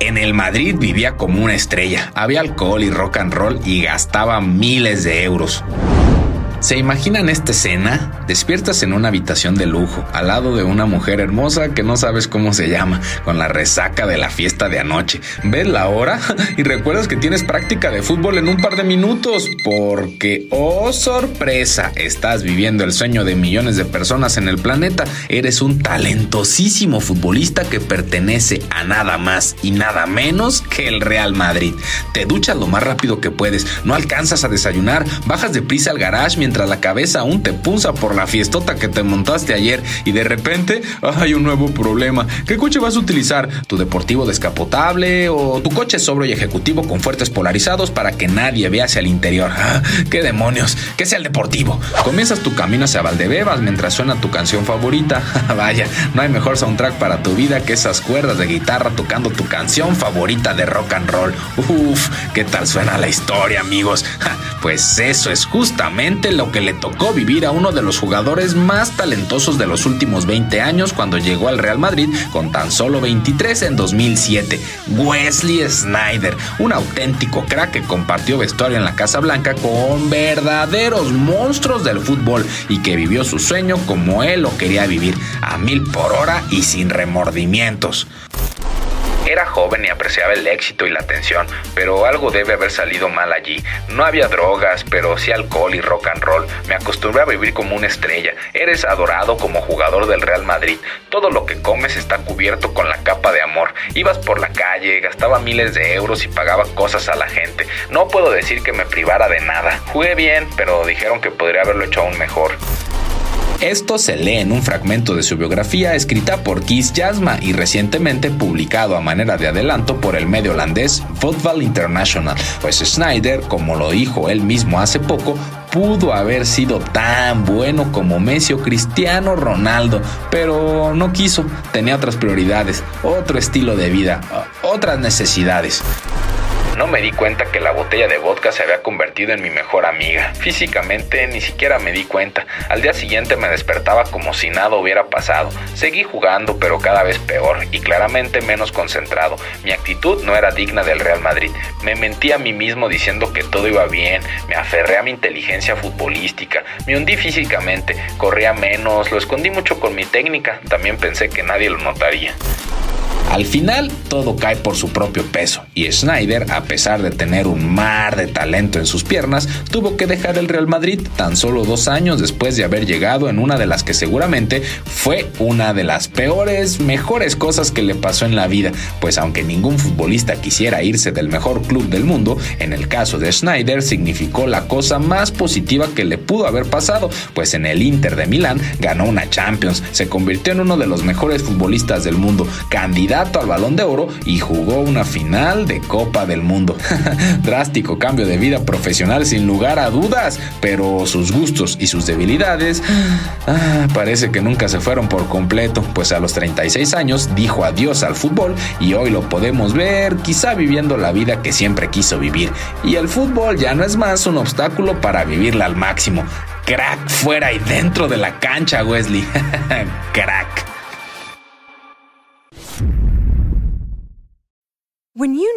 En el Madrid vivía como una estrella, había alcohol y rock and roll y gastaba miles de euros. ¿Se imaginan esta escena? Despiertas en una habitación de lujo, al lado de una mujer hermosa que no sabes cómo se llama, con la resaca de la fiesta de anoche. Ves la hora y recuerdas que tienes práctica de fútbol en un par de minutos, porque, oh sorpresa, estás viviendo el sueño de millones de personas en el planeta. Eres un talentosísimo futbolista que pertenece a nada más y nada menos que el Real Madrid. Te duchas lo más rápido que puedes, no alcanzas a desayunar, bajas deprisa al garage mientras la cabeza aún te punza por la fiestota que te montaste ayer y de repente hay un nuevo problema. ¿Qué coche vas a utilizar? ¿Tu deportivo descapotable o tu coche sobro y ejecutivo con fuertes polarizados para que nadie vea hacia el interior? Ah, ¡Qué demonios! ¿Qué sea el deportivo? Comienzas tu camino hacia Valdebebas mientras suena tu canción favorita. Vaya, no hay mejor soundtrack para tu vida que esas cuerdas de guitarra tocando tu canción favorita de rock and roll. Uf, ¿qué tal suena la historia, amigos? Pues eso es justamente lo que le tocó vivir a uno de los jugadores más talentosos de los últimos 20 años cuando llegó al Real Madrid con tan solo 23 en 2007, Wesley Snyder, un auténtico crack que compartió vestuario en la Casa Blanca con verdaderos monstruos del fútbol y que vivió su sueño como él lo quería vivir, a mil por hora y sin remordimientos. Era joven y apreciaba el éxito y la atención, pero algo debe haber salido mal allí. No había drogas, pero sí alcohol y rock and roll. Me acostumbré a vivir como una estrella. Eres adorado como jugador del Real Madrid. Todo lo que comes está cubierto con la capa de amor. Ibas por la calle, gastaba miles de euros y pagaba cosas a la gente. No puedo decir que me privara de nada. Jugué bien, pero dijeron que podría haberlo hecho aún mejor. Esto se lee en un fragmento de su biografía escrita por Kees Jasma y recientemente publicado a manera de adelanto por el medio holandés Football International. Pues Snyder, como lo dijo él mismo hace poco, pudo haber sido tan bueno como Messi o Cristiano Ronaldo, pero no quiso, tenía otras prioridades, otro estilo de vida, otras necesidades. No me di cuenta que la botella de vodka se había convertido en mi mejor amiga. Físicamente ni siquiera me di cuenta. Al día siguiente me despertaba como si nada hubiera pasado. Seguí jugando, pero cada vez peor y claramente menos concentrado. Mi actitud no era digna del Real Madrid. Me mentí a mí mismo diciendo que todo iba bien. Me aferré a mi inteligencia futbolística. Me hundí físicamente. Corría menos. Lo escondí mucho con mi técnica. También pensé que nadie lo notaría. Al final, todo cae por su propio peso, y Schneider, a pesar de tener un mar de talento en sus piernas, tuvo que dejar el Real Madrid tan solo dos años después de haber llegado en una de las que seguramente fue una de las peores, mejores cosas que le pasó en la vida, pues aunque ningún futbolista quisiera irse del mejor club del mundo, en el caso de Schneider significó la cosa más positiva que le pudo haber pasado, pues en el Inter de Milán ganó una Champions, se convirtió en uno de los mejores futbolistas del mundo, candidato al balón de oro y jugó una final de Copa del Mundo. Drástico cambio de vida profesional sin lugar a dudas, pero sus gustos y sus debilidades ah, parece que nunca se fueron por completo, pues a los 36 años dijo adiós al fútbol y hoy lo podemos ver quizá viviendo la vida que siempre quiso vivir. Y el fútbol ya no es más un obstáculo para vivirla al máximo. Crack fuera y dentro de la cancha, Wesley. Crack.